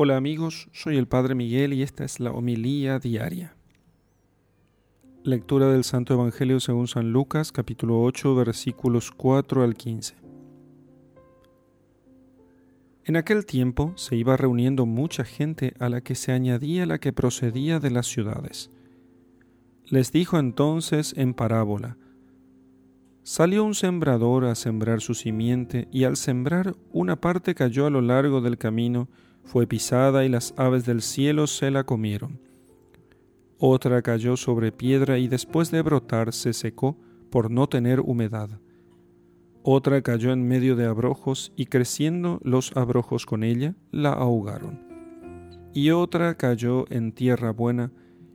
Hola amigos, soy el Padre Miguel y esta es la homilía diaria. Lectura del Santo Evangelio según San Lucas, capítulo 8, versículos 4 al 15. En aquel tiempo se iba reuniendo mucha gente a la que se añadía la que procedía de las ciudades. Les dijo entonces en parábola, Salió un sembrador a sembrar su simiente, y al sembrar una parte cayó a lo largo del camino, fue pisada y las aves del cielo se la comieron. Otra cayó sobre piedra y después de brotar se secó por no tener humedad. Otra cayó en medio de abrojos y creciendo los abrojos con ella, la ahogaron. Y otra cayó en tierra buena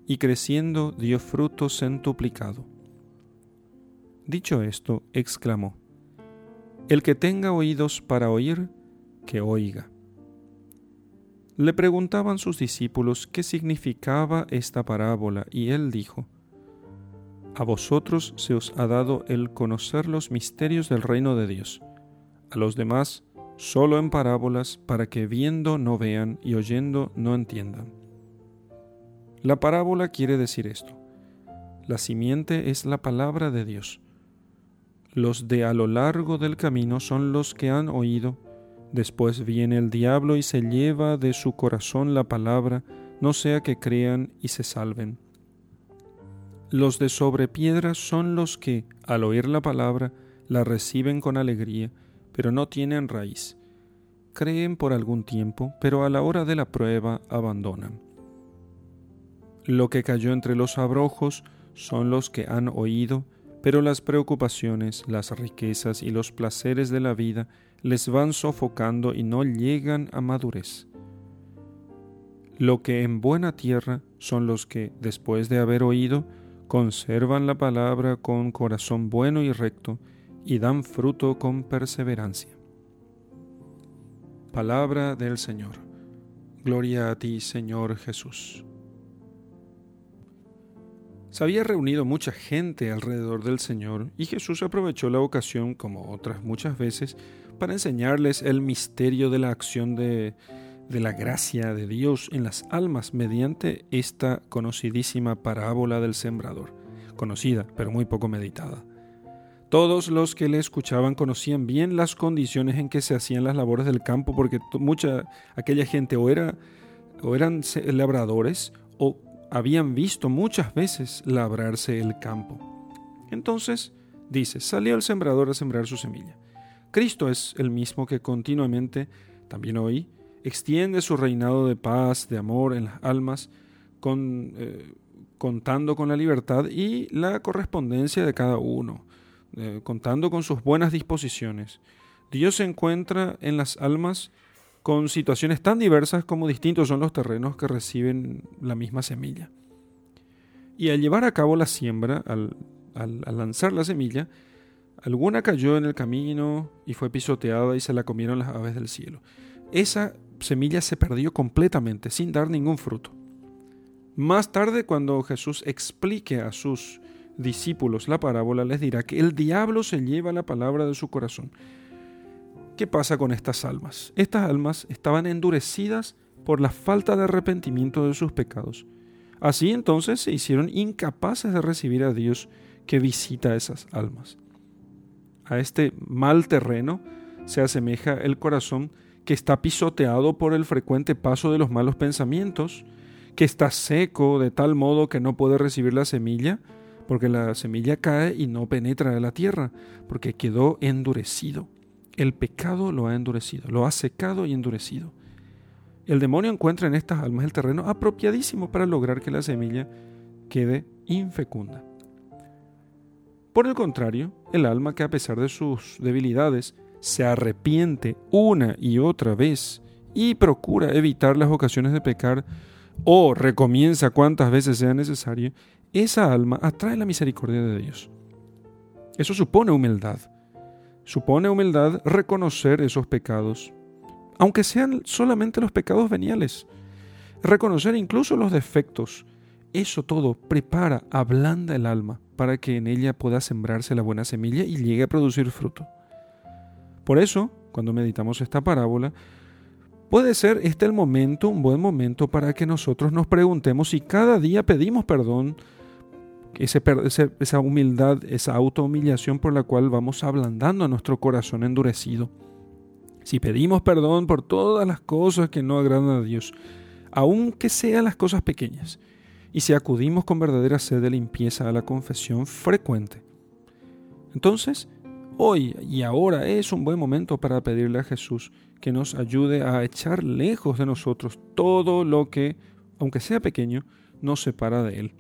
y creciendo dio fruto centuplicado. Dicho esto, exclamó, El que tenga oídos para oír, que oiga. Le preguntaban sus discípulos qué significaba esta parábola, y él dijo, A vosotros se os ha dado el conocer los misterios del reino de Dios, a los demás solo en parábolas, para que viendo no vean y oyendo no entiendan. La parábola quiere decir esto. La simiente es la palabra de Dios. Los de a lo largo del camino son los que han oído Después viene el diablo y se lleva de su corazón la palabra, no sea que crean y se salven. Los de sobre piedras son los que, al oír la palabra, la reciben con alegría, pero no tienen raíz. Creen por algún tiempo, pero a la hora de la prueba abandonan. Lo que cayó entre los abrojos son los que han oído, pero las preocupaciones, las riquezas y los placeres de la vida les van sofocando y no llegan a madurez. Lo que en buena tierra son los que, después de haber oído, conservan la palabra con corazón bueno y recto y dan fruto con perseverancia. Palabra del Señor. Gloria a ti, Señor Jesús. Se había reunido mucha gente alrededor del Señor y Jesús aprovechó la ocasión, como otras muchas veces, para enseñarles el misterio de la acción de, la gracia de Dios en las almas mediante esta conocidísima parábola del sembrador, conocida pero muy poco meditada. Todos los que le escuchaban conocían bien las condiciones en que se hacían las labores del campo, porque mucha aquella gente o era o eran labradores o habían visto muchas veces labrarse el campo. Entonces, dice, salió el sembrador a sembrar su semilla. Cristo es el mismo que continuamente, también hoy, extiende su reinado de paz, de amor en las almas, con, eh, contando con la libertad y la correspondencia de cada uno, eh, contando con sus buenas disposiciones. Dios se encuentra en las almas con situaciones tan diversas como distintos son los terrenos que reciben la misma semilla. Y al llevar a cabo la siembra, al, lanzar la semilla, alguna cayó en el camino y fue pisoteada y se la comieron las aves del cielo. Esa semilla se perdió completamente, sin dar ningún fruto. Más tarde, cuando Jesús explique a sus discípulos la parábola, les dirá que el diablo se lleva la palabra de su corazón ¿Qué pasa con estas almas? Estas almas estaban endurecidas por la falta de arrepentimiento de sus pecados. Así entonces se hicieron incapaces de recibir a Dios que visita a esas almas. A este mal terreno se asemeja el corazón que está pisoteado por el frecuente paso de los malos pensamientos, que está seco de tal modo que no puede recibir la semilla, porque la semilla cae y no penetra en la tierra, porque quedó endurecido. El pecado lo ha endurecido, lo ha secado y endurecido. El demonio encuentra en estas almas el terreno apropiadísimo para lograr que la semilla quede infecunda. Por el contrario, el alma que a pesar de sus debilidades se arrepiente una y otra vez y procura evitar las ocasiones de pecar o recomienza cuantas veces sea necesario, esa alma atrae la misericordia de Dios. Eso supone humildad, Supone humildad reconocer esos pecados, aunque sean solamente los pecados veniales. Reconocer incluso los defectos. Eso todo prepara, ablanda el alma para que en ella pueda sembrarse la buena semilla y llegue a producir fruto. Por eso, cuando meditamos esta parábola, Puede ser este el momento, un buen momento para que nosotros nos preguntemos si cada día pedimos perdón, esa humildad, esa autohumillación por la cual vamos ablandando a nuestro corazón endurecido. Si pedimos perdón por todas las cosas que no agradan a Dios, aunque sean las cosas pequeñas, y si acudimos con verdadera sed de limpieza a la confesión frecuente, entonces hoy y ahora es un buen momento para pedirle a Jesús que nos ayude a echar lejos de nosotros todo lo que, aunque sea pequeño, nos separa de Él.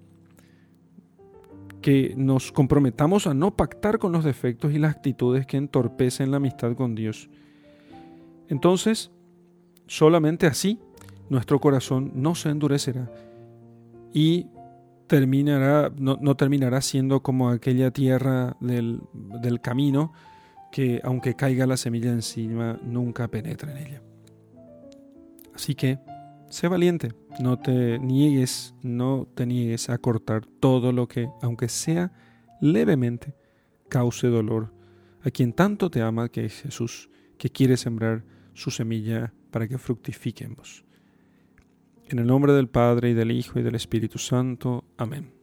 Que nos comprometamos a no pactar con los defectos y las actitudes que entorpecen la amistad con Dios. Entonces, solamente así nuestro corazón no se endurecerá y terminará, no, terminará siendo como aquella tierra del, del camino que aunque caiga la semilla encima, nunca penetra en ella. Así que, sé valiente, no te niegues, no te niegues a cortar todo lo que, aunque sea levemente, cause dolor a quien tanto te ama que es Jesús, que quiere sembrar su semilla para que fructifique en vos. En el nombre del Padre y del Hijo y del Espíritu Santo. Amén.